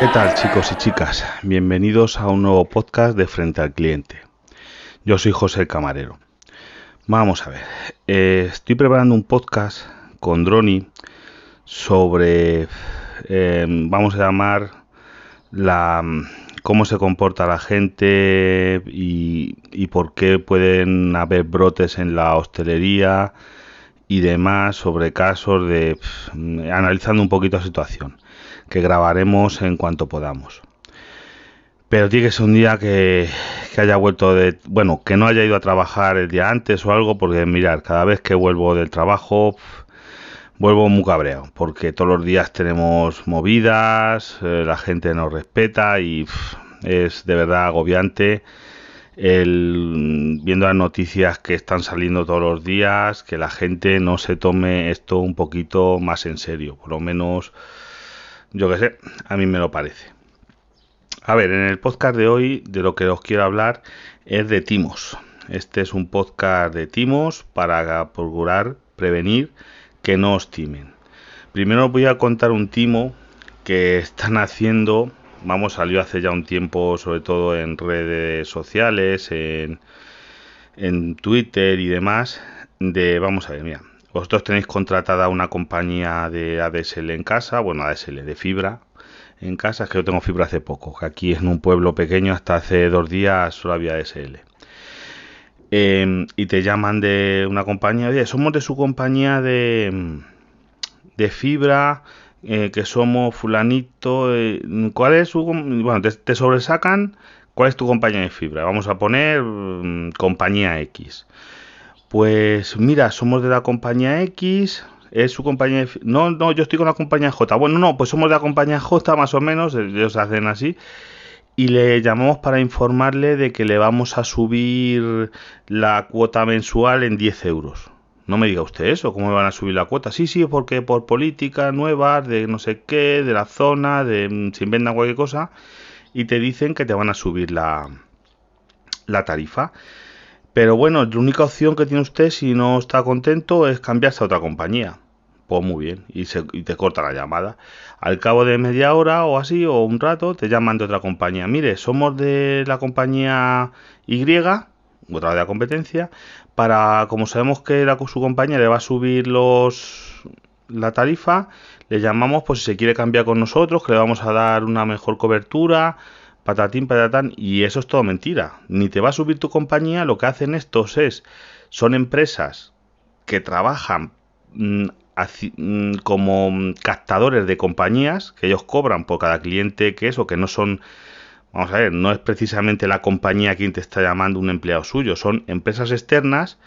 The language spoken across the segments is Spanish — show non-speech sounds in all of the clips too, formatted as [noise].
¿Qué tal chicos y chicas? Bienvenidos a un nuevo podcast de Frente al Cliente. Yo soy José Camarero. Vamos a ver, eh, estoy preparando un podcast con Droni sobre, eh, vamos a llamar, la, cómo se comporta la gente y, por qué pueden haber brotes en la hostelería y demás sobre casos de analizando un poquito la situación que grabaremos en cuanto podamos. Pero tiene que ser un día que, haya vuelto de... Bueno, que no haya ido a trabajar el día antes o algo, porque mirar, cada vez que vuelvo del trabajo vuelvo muy cabreado, porque todos los días tenemos movidas, eh, la gente nos respeta y es de verdad agobiante el, viendo las noticias que están saliendo todos los días, que la gente no se tome esto un poquito más en serio, por lo menos yo que sé, a mí me lo parece. A ver, en el podcast de hoy de lo que os quiero hablar es de timos. Este es un podcast de timos para procurar prevenir que no os timen. Primero os voy a contar un timo que están haciendo, vamos, salió hace ya un tiempo, sobre todo en redes sociales, en, en Twitter y demás, de, vamos a ver, mira, vosotros tenéis contratada una compañía de ADSL en casa, bueno, ADSL de fibra en casa, es que yo tengo fibra hace poco, que aquí en un pueblo pequeño hasta hace dos días solo había ADSL. Eh, y te llaman de una compañía, oye, somos de su compañía de, de fibra, eh, que somos fulanito, eh, ¿cuál es su... Bueno, te, te, sobresacan, ¿cuál es tu compañía de fibra? Vamos a poner um, compañía X. Pues mira, somos de la compañía X, es su compañía... No, no, yo estoy con la compañía J. Bueno, no, pues somos de la compañía J más o menos, ellos hacen así. Y le llamamos para informarle de que le vamos a subir la cuota mensual en 10 euros. No me diga usted eso, ¿cómo van a subir la cuota? Sí, sí, porque por políticas nuevas, de no sé qué, de la zona, de se inventan cualquier cosa, y te dicen que te van a subir la tarifa. Pero bueno, la única opción que tiene usted si no está contento es cambiarse a otra compañía. Pues muy bien, y, se, te corta la llamada. Al cabo de media hora o así, o un rato, te llaman de otra compañía. Mire, somos de la compañía Y, otra de la competencia, para, como sabemos que su compañía le va a subir los la tarifa, le llamamos pues si se quiere cambiar con nosotros, que le vamos a dar una mejor cobertura, patatín, patatán, y eso es todo mentira. Ni te va a subir tu compañía, lo que hacen estos es, son empresas que trabajan así, mmm, como captadores de compañías, que ellos cobran por cada cliente que es, o que no son, vamos a ver, no es precisamente la compañía quien te está llamando un empleado suyo, son empresas externas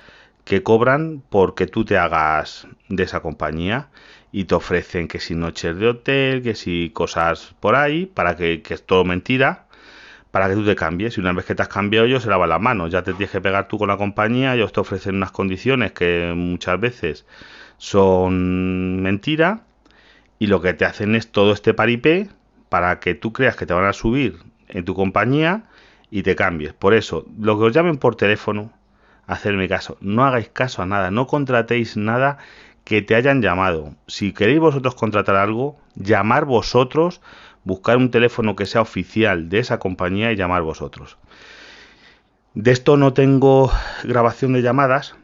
que cobran porque tú te hagas de esa compañía y te ofrecen que si noches de hotel, que si cosas por ahí, para que, que es todo mentira, para que tú te cambies. Y una vez que te has cambiado, ellos se lavan las manos. Ya te tienes que pegar tú con la compañía, ellos te ofrecen unas condiciones que muchas veces son mentira, y lo que te hacen es todo este paripé para que tú creas que te van a subir en tu compañía y te cambies. Por eso, lo que os llamen por teléfono, hacerme caso, no hagáis caso a nada, no contratéis nada que te hayan llamado. Si queréis vosotros contratar algo, llamar vosotros, buscar un teléfono que sea oficial de esa compañía y llamar vosotros. De esto no tengo grabación de llamadas,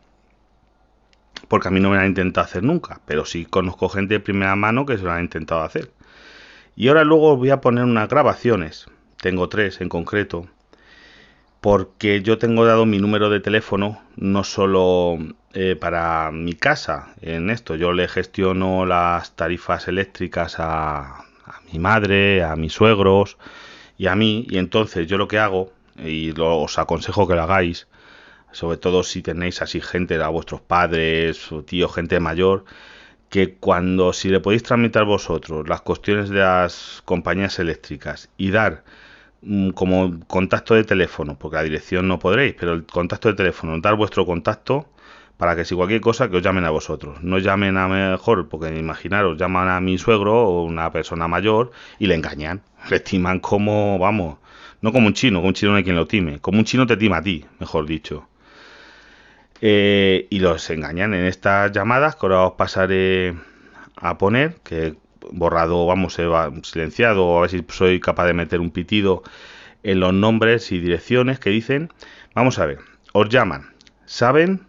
porque a mí no me lo han intentado hacer nunca, pero sí conozco gente de primera mano que se lo han intentado hacer. Y ahora luego voy a poner unas grabaciones, tengo tres en concreto, porque yo tengo dado mi número de teléfono no solo eh, para mi casa en esto, yo le gestiono las tarifas eléctricas a, a, mi madre, a mis suegros y a mí, y entonces yo lo que hago, y lo, os aconsejo que lo hagáis, sobre todo si tenéis así gente, a vuestros padres o tío, gente mayor, que cuando si le podéis tramitar vosotros las cuestiones de las compañías eléctricas y dar Mm, como contacto de teléfono, porque la dirección no podréis, pero el contacto de teléfono, dar vuestro contacto para que si cualquier cosa que os llamen a vosotros. No llamen a mejor, porque imaginaros, llaman a mi suegro o una persona mayor y le engañan. [laughs] Le estiman como, vamos, no como un chino, como un chino no hay quien lo time, como un chino te tima a ti, mejor dicho. Eh, y los engañan en estas llamadas que ahora os pasaré a poner, que borrado, vamos, silenciado, a ver si soy capaz de meter un pitido en los nombres y direcciones que dicen, vamos a ver, os llaman, saben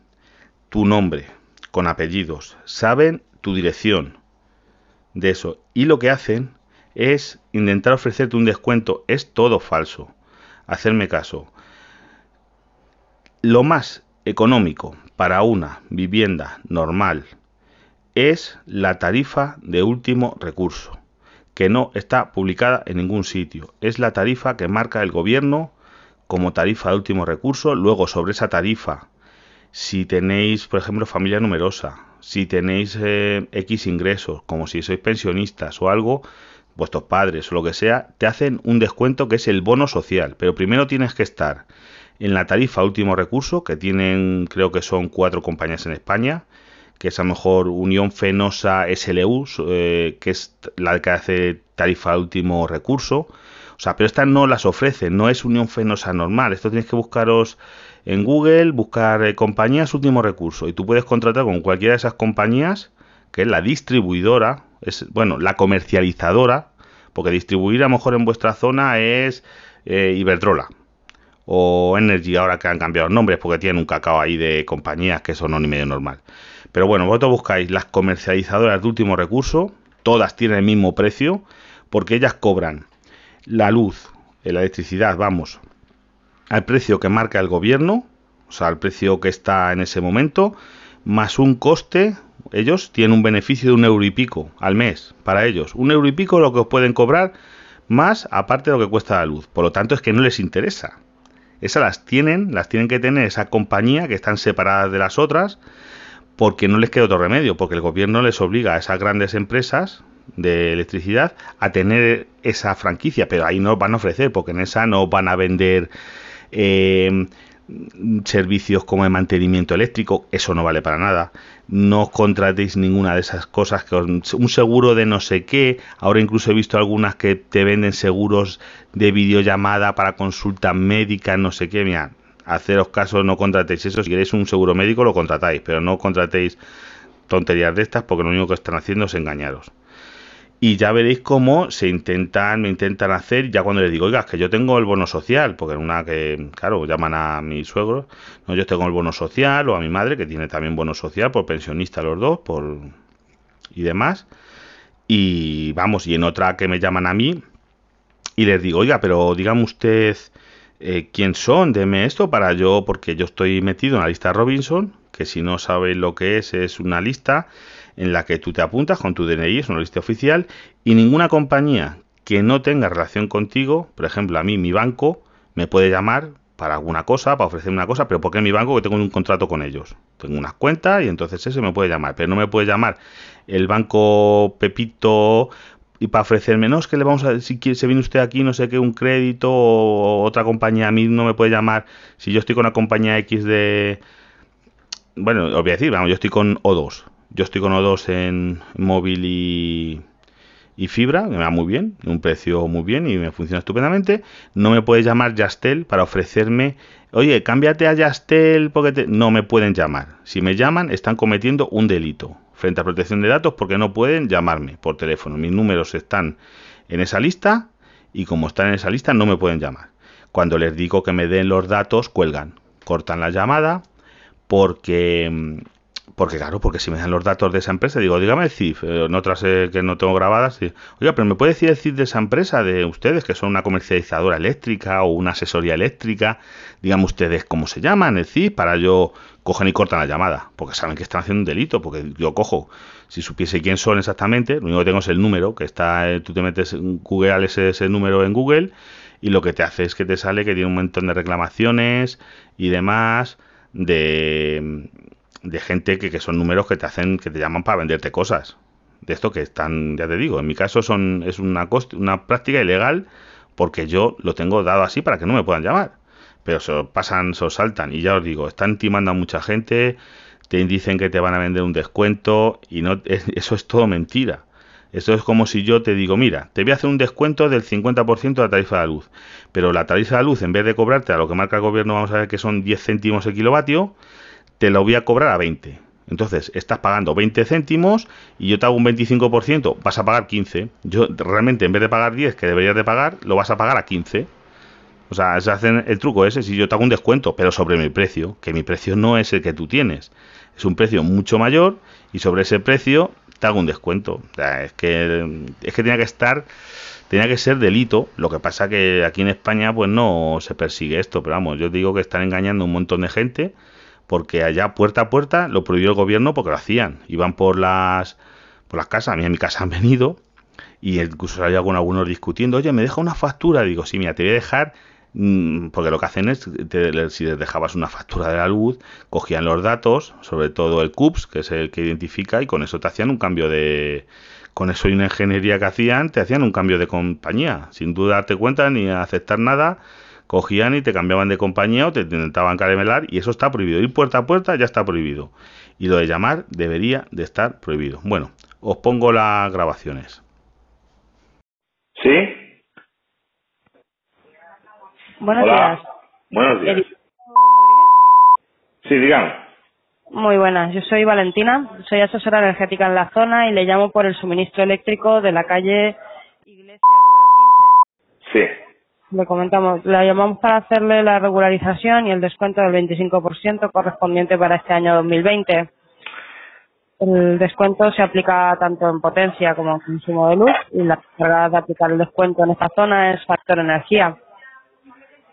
tu nombre con apellidos, saben tu dirección de eso, y lo que hacen es intentar ofrecerte un descuento, es todo falso, hacerme caso. Lo más económico para una vivienda normal es la tarifa de último recurso, que no está publicada en ningún sitio. Es la tarifa que marca el gobierno como tarifa de último recurso. Luego, sobre esa tarifa, si tenéis, por ejemplo, familia numerosa, si tenéis eh, X ingresos, como si sois pensionistas o algo, vuestros padres o lo que sea, te hacen un descuento que es el bono social. Pero primero tienes que estar en la tarifa último recurso, que tienen, creo que son cuatro compañías en España, que es a lo mejor Unión Fenosa SLU, eh, que es la que hace tarifa último recurso. O sea, pero estas no las ofrecen, no es Unión Fenosa normal. Esto tienes que buscaros en Google, buscar eh, compañías último recurso. Y tú puedes contratar con cualquiera de esas compañías, que es la distribuidora, es, bueno, la comercializadora, porque distribuir a lo mejor en vuestra zona es eh, Iberdrola o Energy, ahora que han cambiado los nombres, porque tienen un cacao ahí de compañías que son no ni medio normal. Pero bueno, vosotros buscáis las comercializadoras de último recurso, todas tienen el mismo precio, porque ellas cobran la luz, la electricidad, vamos, al precio que marca el gobierno, o sea, al precio que está en ese momento, más un coste, ellos tienen un beneficio de un euro y pico al mes para ellos. Un euro y pico lo que os pueden cobrar más aparte de lo que cuesta la luz. Por lo tanto, es que no les interesa. Esas las tienen, las tienen que tener esa compañía que están separadas de las otras porque no les queda otro remedio, porque el gobierno les obliga a esas grandes empresas de electricidad a tener esa franquicia, pero ahí no van a ofrecer, porque en esa no van a vender eh, servicios como el mantenimiento eléctrico, eso no vale para nada. No contratéis ninguna de esas cosas, que un seguro de no sé qué. Ahora incluso he visto algunas que te venden seguros de videollamada para consulta médica, no sé qué. Mira, haceros caso, no contratéis eso. Si queréis un seguro médico, lo contratáis, pero no contratéis tonterías de estas porque lo único que están haciendo es engañaros. Y ya veréis cómo se intentan, me intentan hacer, ya cuando les digo, oiga, que yo tengo el bono social, porque en una que, claro, llaman a mi suegro, no, yo tengo el bono social, o a mi madre, que tiene también bono social, por pensionista los dos, por y demás. Y vamos, y en otra que me llaman a mí, y les digo, oiga, pero dígame usted eh, quién son, deme esto para yo, porque yo estoy metido en la lista Robinson, que si no sabéis lo que es, es una lista en la que tú te apuntas con tu DNI, es una lista oficial, y ninguna compañía que no tenga relación contigo, por ejemplo, a mí mi banco me puede llamar para alguna cosa, para ofrecer una cosa, pero porque mi banco que tengo un contrato con ellos. Tengo unas cuentas y entonces ese me puede llamar, pero no me puede llamar el banco Pepito y para ofrecerme, no, es que le vamos a, si se viene usted aquí, no sé qué, un crédito o otra compañía a mí no me puede llamar, si yo estoy con una compañía X de, bueno, os voy a decir, vamos, yo estoy con O2, yo estoy con O2 en móvil y, fibra, me va muy bien, un precio muy bien y me funciona estupendamente. No me puede llamar Yastel para ofrecerme, oye, cámbiate a Yastel porque no me pueden llamar. Si me llaman, están cometiendo un delito frente a protección de datos porque no pueden llamarme por teléfono. Mis números están en esa lista y como están en esa lista no me pueden llamar. Cuando les digo que me den los datos, cuelgan, cortan la llamada porque mm, porque claro, porque si me dan los datos de esa empresa, digo, dígame el CIF, en eh, otras eh, que no tengo grabadas, oiga, pero ¿me puede decir el CIF de esa empresa, de ustedes, que son una comercializadora eléctrica o una asesoría eléctrica? Díganme ustedes cómo se llaman, el CIF, para yo cogen y cortan la llamada, porque saben que están haciendo un delito, porque yo cojo, si supiese quién son exactamente, lo único que tengo es el número, que está, eh, tú te metes en Google ese número en Google, y lo que te hace es que te sale que tiene un montón de reclamaciones y demás de de gente que, que, son números que te hacen, que te llaman para venderte cosas. De esto que están, ya te digo, en mi caso son, es una, una práctica ilegal porque yo lo tengo dado así para que no me puedan llamar. Pero se pasan, se saltan. Y ya os digo, están timando a mucha gente, te dicen que te van a vender un descuento y no [laughs] eso es todo mentira. Eso es como si yo te digo, mira, te voy a hacer un descuento del 50% de la tarifa de la luz. Pero la tarifa de luz, en vez de cobrarte a lo que marca el gobierno, vamos a ver que son 10 céntimos el kilovatio, te lo voy a cobrar a 20. Entonces, estás pagando 20 céntimos y yo te hago un 25%, vas a pagar 15. Yo realmente en vez de pagar 10 que deberías de pagar, lo vas a pagar a 15. O sea, se hacen el truco ese si yo te hago un descuento, pero sobre mi precio, que mi precio no es el que tú tienes. Es un precio mucho mayor y sobre ese precio te hago un descuento. O sea, es que es que tenía que estar tenía que ser delito. Lo que pasa que aquí en España pues no se persigue esto, pero vamos, yo digo que están engañando un montón de gente porque allá puerta a puerta lo prohibió el gobierno porque lo hacían. Iban por las, por las casas, a mí en mi casa han venido y incluso salía con algunos discutiendo, oye, me deja una factura. Digo, sí, mira, te voy a dejar, mm, porque lo que hacen es, si les dejabas una factura de la luz, cogían los datos, sobre todo el CUPS, que es el que identifica, y con eso te hacían un cambio de, con eso y una ingeniería que hacían, te hacían un cambio de compañía, sin duda darte cuenta ni aceptar nada cogían y te cambiaban de compañía o te intentaban caramelar y eso está prohibido. Ir puerta a puerta ya está prohibido. Y lo de llamar debería de estar prohibido. Bueno, os pongo las grabaciones. ¿Sí? Buenos días. Buenos días. Sí, dígame. Muy buenas, yo soy Valentina, soy asesora energética en la zona y le llamo por el suministro eléctrico de la calle Iglesia número 15. Sí le comentamos, la llamamos para hacerle la regularización y el descuento del 25% correspondiente para este año 2020. El descuento se aplica tanto en potencia como en consumo de luz y la carga de aplicar el descuento en esta zona es factor energía.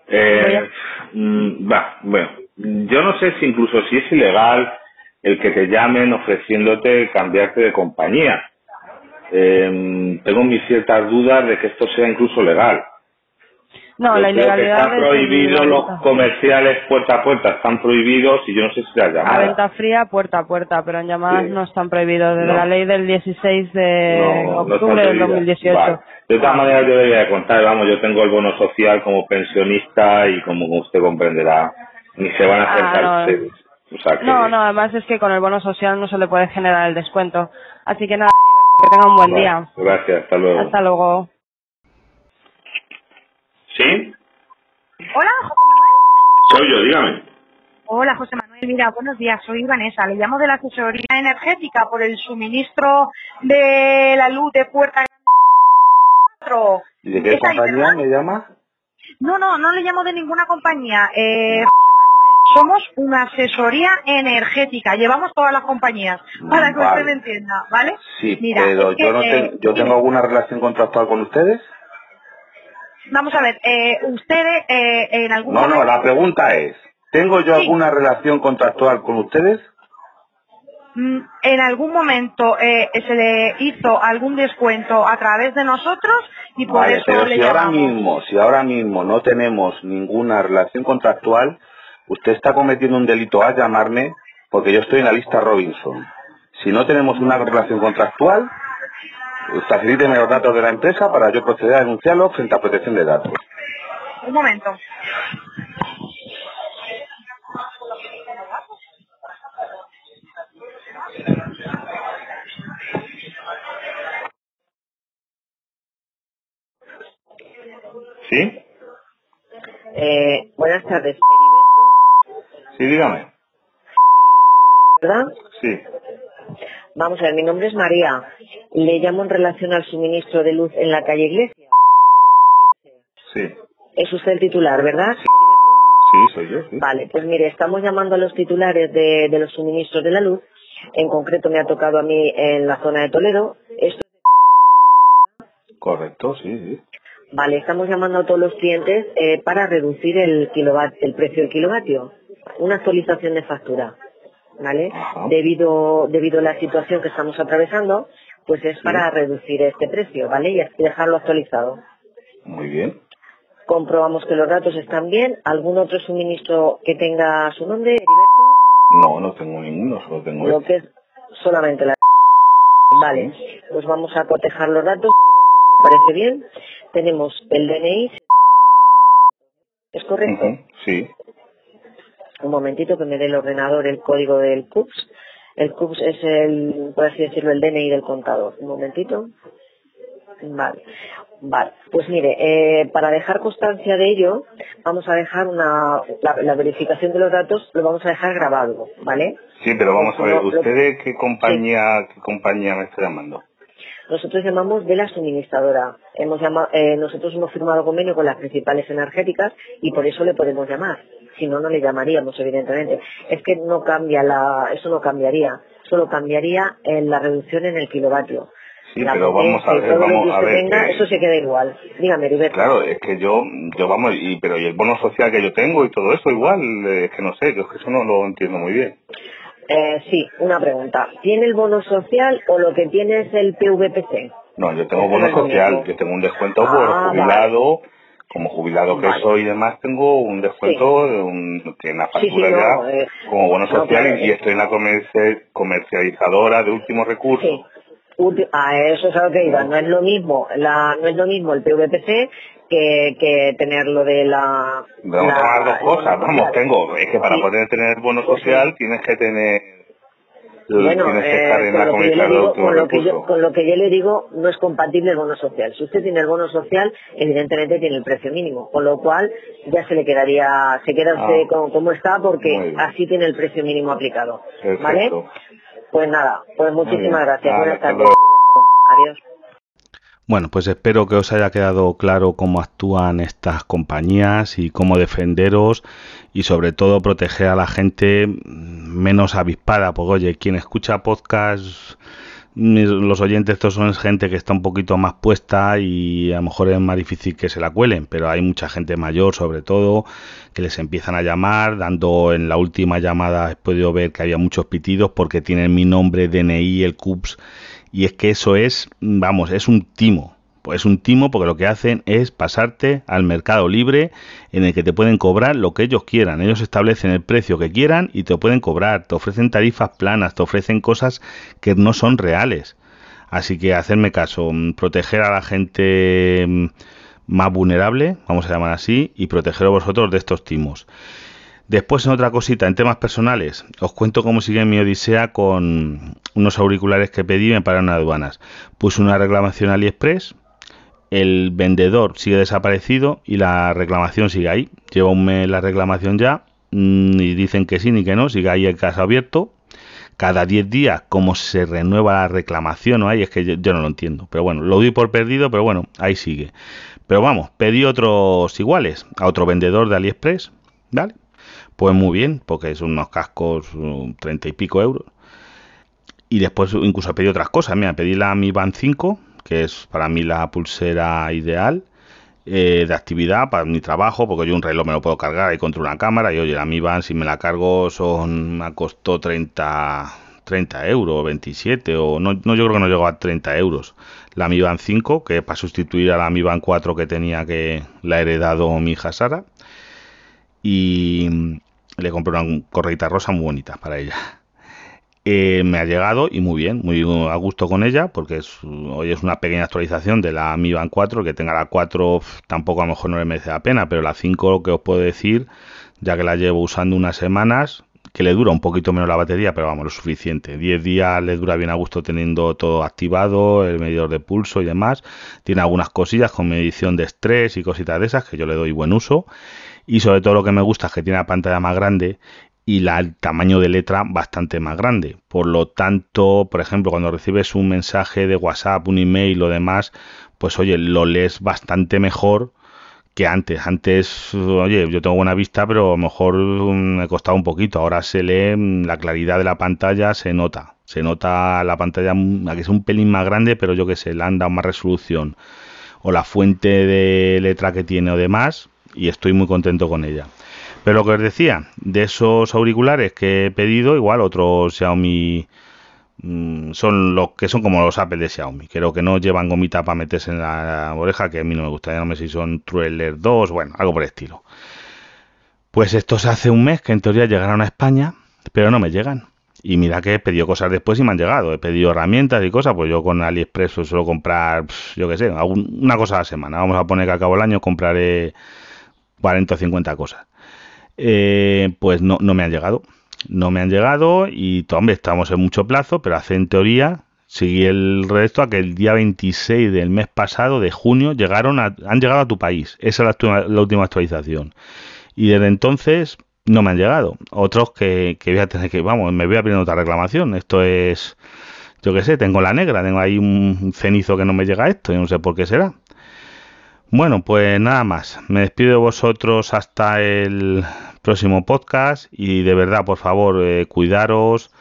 Eh, mm, va, bueno, yo no sé si incluso si es ilegal el que te llamen ofreciéndote cambiarte de compañía. Eh, tengo mis ciertas dudas de que esto sea incluso legal. No, la ilegalidad. Están prohibidos los comerciales puerta a puerta, están prohibidos y yo no sé si las llamadas. A venta fría puerta a puerta, pero en llamadas no están prohibidos. Desde la ley del 16 de octubre del 2018. De todas maneras, yo debería contar, vamos, yo tengo el bono social como pensionista y como usted comprenderá, ni se van a acercar ah, no. no, no, además es que con el bono social no se le puede generar el descuento. Así que nada, que tenga un buen día. Gracias, hasta luego. Hasta luego. ¿Sí? Hola, José Manuel. Soy yo, dígame. Hola, José Manuel. Mira, buenos días. Soy Vanessa. Le llamo de la asesoría energética por el suministro de la luz de Puerta ¿Y de qué compañía me llama? No, no, no le llamo de ninguna compañía. Eh, somos una asesoría energética. Llevamos todas las compañías, para que usted me entienda, ¿vale? Sí, Mira, pero yo, no eh, yo tengo alguna relación contractual con ustedes. Vamos a ver, eh, ustedes eh, en algún No, no, la pregunta es, ¿tengo yo alguna relación contractual con ustedes? Mm, en algún momento eh, se le hizo algún descuento a través de nosotros y por eso pero le si ahora mismo, si ahora mismo no tenemos ninguna relación contractual, usted está cometiendo un delito a llamarme porque yo estoy en la lista Robinson. Si no tenemos una relación contractual, facilíteme los datos de la empresa para yo proceder a denunciarlo frente a protección de datos. Un momento. ¿Sí? Eh, buenas tardes. Sí, dígame. ¿Verdad? Sí. Vamos a ver, mi nombre es María. Le llamo en relación al suministro de luz en la calle Iglesia. Sí. Es usted el titular, ¿verdad? Sí, soy yo. Vale, pues mire, estamos llamando a los titulares de, los suministros de la luz. En concreto me ha tocado a mí en la zona de Toledo. Esto... Correcto, sí, sí. Vale, estamos llamando a todos los clientes eh, para reducir el, el precio del kilovatio. Una actualización de factura. ¿vale? Debido, debido a la situación que estamos atravesando, pues es para reducir este precio, ¿vale? Y dejarlo actualizado. Muy bien. Comprobamos que los datos están bien. ¿Algún otro suministro que tenga su nombre, Heriberto? No, no tengo ninguno, solo tengo Lo que es solamente la... Vale, pues vamos a cotejar los datos. ¿Parece bien? Tenemos el DNI. ¿Es correcto? Sí un momentito que me dé el ordenador el código del CUPS. El CUPS es el, por así decirlo, el DNI del contador. Un momentito. Vale. Vale, pues mire, eh, para dejar constancia de ello, vamos a dejar una, la, verificación de los datos, lo vamos a dejar grabado, ¿vale? Sí, pero vamos a ver, ¿usted qué compañía, qué compañía me está llamando? Nosotros llamamos de la suministradora. Hemos llamado, eh, nosotros hemos firmado convenio con las principales energéticas y por eso le podemos llamar. Si no, no le llamaríamos, evidentemente. Es que no cambia la, eso no cambiaría. Solo cambiaría en la reducción en el kilovatio. Sí, pero vamos a ver, vamos a ver. eso se queda igual. Dígame. Claro, es que yo, yo vamos, y, pero y el bono social que yo tengo y todo eso igual, es que no sé, que eso no lo entiendo muy bien. Eh, sí, una pregunta. ¿Tiene el bono social o lo que tiene es el PVPC? No, yo tengo bono social, yo tengo un descuento por ah, jubilado, como jubilado que soy y demás, tengo un descuento de un, que en la factura ya eh, como bono social y, estoy en la comercializadora de último recurso a eso es a lo que iba. No es lo mismo, la, no es lo mismo el PVPC que, que tener lo de la... Vamos a tomar dos cosas. Vamos, tengo, es que para poder tener bono social tienes que tener bueno, tienes que estar en la con, lo que yo, con lo que yo le digo, no es compatible el bono social. Si usted tiene el bono social, evidentemente tiene el precio mínimo, con lo cual ya se le quedaría, se queda usted ah. como, está porque así tiene el precio mínimo aplicado. ¿Vale? Pues nada, pues muchísimas gracias. Buenas tardes. Adiós. Bueno, pues espero que os haya quedado claro cómo actúan estas compañías y cómo defenderos y sobre todo proteger a la gente menos avispada, porque oye, quien escucha podcast los oyentes estos son gente que está un poquito más puesta y a lo mejor es más difícil que se la cuelen, pero hay mucha gente mayor sobre todo que les empiezan a llamar, dando en la última llamada he podido ver que había muchos pitidos porque tienen mi nombre, DNI, el CUPS y es que eso es, vamos, es un timo es un timo porque lo que hacen es pasarte al mercado libre en el que te pueden cobrar lo que ellos quieran. Ellos establecen el precio que quieran y te pueden cobrar. Te ofrecen tarifas planas, te ofrecen cosas que no son reales. Así que hacerme caso, mm, proteger a la gente mm, más vulnerable, vamos a llamar así, y proteger a vosotros de estos timos. Después en otra cosita, en temas personales, os cuento cómo sigue mi odisea con unos auriculares que pedí y me pararon aduanas. Puse una reclamación AliExpress, el vendedor sigue desaparecido y la reclamación sigue ahí. Lleva un mes la reclamación ya mm, y dicen que sí ni que no, sigue ahí el caso abierto. Cada 10 días, cómo se renueva la reclamación o ahí, es que yo, no lo entiendo. Pero bueno, lo doy por perdido, pero bueno, ahí sigue. Pero vamos, pedí otros iguales a otro vendedor de AliExpress, ¿vale? Pues muy bien, porque son unos cascos 30 y pico euros. Y después incluso pedí otras cosas. Mira, pedí la Mi Band 5, que es para mí la pulsera ideal eh, de actividad para mi trabajo, porque yo un reloj me lo puedo cargar ahí contra una cámara y oye, la Mi Band si me la cargo son me costó 30, 30 euros, 27 o no, no yo creo que no llegó a 30 euros. La Mi Band 5, que para sustituir a la Mi Band 4 que tenía que la heredado mi hija Sara. Y le compré una correita rosa muy bonita para ella. Eh, me ha llegado y muy bien, muy a gusto con ella, porque hoy es una pequeña actualización de la Mi Band 4, que tenga la 4 tampoco a lo mejor no le merece la pena, pero la 5 lo que os puedo decir, ya que la llevo usando unas semanas, que le dura un poquito menos la batería, pero vamos, lo suficiente. 10 días le dura bien a gusto teniendo todo activado, el medidor de pulso y demás. Tiene algunas cosillas con medición de estrés y cositas de esas que yo le doy buen uso. Y sobre todo lo que me gusta es que tiene la pantalla más grande y la, el tamaño de letra bastante más grande. Por lo tanto, por ejemplo, cuando recibes un mensaje de WhatsApp, un email o demás, pues oye, lo lees bastante mejor que antes. Antes, oye, yo tengo buena vista, pero a lo mejor mm, me costaba un poquito. Ahora se lee mm, la claridad de la pantalla, se nota. Se nota la pantalla, mm, que es un pelín más grande, pero yo que sé, le han dado más resolución. O la fuente de letra que tiene o demás, y estoy muy contento con ella. Pero lo que os decía, de esos auriculares que he pedido, igual otros Xiaomi mm, son los que son como los Apple de Xiaomi. Creo que no llevan gomita para meterse en la oreja, que a mí no me gusta. Ya no sé si son Trueller 2, bueno, algo por el estilo. Pues estos hace un mes que en teoría llegaron a España, pero no me llegan. Y mira que he pedido cosas después y me han llegado. He pedido herramientas y cosas, pues yo con AliExpress suelo comprar, yo qué sé, una cosa a la semana. Vamos a poner que a cabo el año compraré 40 o 50 cosas. Eh, pues no, no me han llegado. No me han llegado y, hombre, estamos en mucho plazo, pero hace en teoría, seguí el resto a que el día 26 del mes pasado, de junio, llegaron a, han llegado a tu país. Esa es la, última actualización. Y desde entonces no me han llegado. Otros que, que voy a tener que, vamos, me voy a pedir otra reclamación. Esto es, yo qué sé, tengo la negra, tengo ahí un cenizo que no me llega esto, y no sé por qué será. Bueno, pues nada más. Me despido de vosotros hasta el próximo podcast y de verdad, por favor, eh, cuidaros,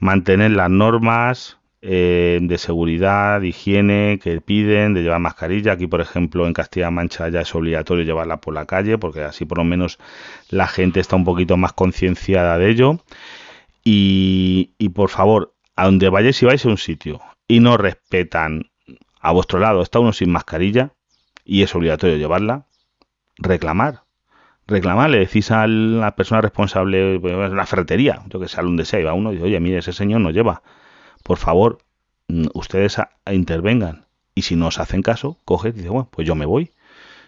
mantener las normas eh, de seguridad, higiene que piden, de llevar mascarilla. Aquí, por ejemplo, en Castilla-La Mancha ya es obligatorio llevarla por la calle porque así por lo menos la gente está un poquito más concienciada de ello. Y, y por favor, a donde vayáis y vais a un sitio y no respetan a vuestro lado, está uno sin mascarilla, y es obligatorio llevarla, reclamar. Reclamar, le decís a la persona responsable, pues, la ferretería, yo que sé, al donde sea, va uno y dice, oye, mire, ese señor no lleva. Por favor, mm, ustedes intervengan. Y si no os hacen caso, coge y dice, bueno, pues yo me voy.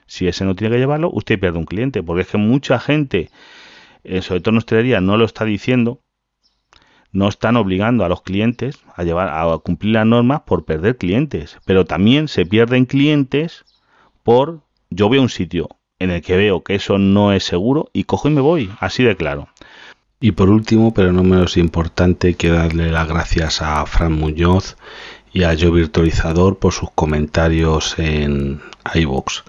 Si ese no tiene que llevarlo, usted pierde un cliente. Porque es que mucha gente, eh, sobre todo en hostelería, no lo está diciendo, no están obligando a los clientes a llevar a cumplir las normas por perder clientes, pero también se pierden clientes por yo voy a un sitio en el que veo que eso no es seguro y cojo y me voy, así de claro. Y por último, pero no menos importante, quiero darle las gracias a Fran Muñoz y a Yo Virtualizador por sus comentarios en iVoox.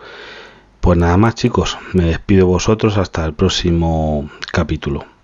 Pues nada más chicos, me despido vosotros hasta el próximo capítulo.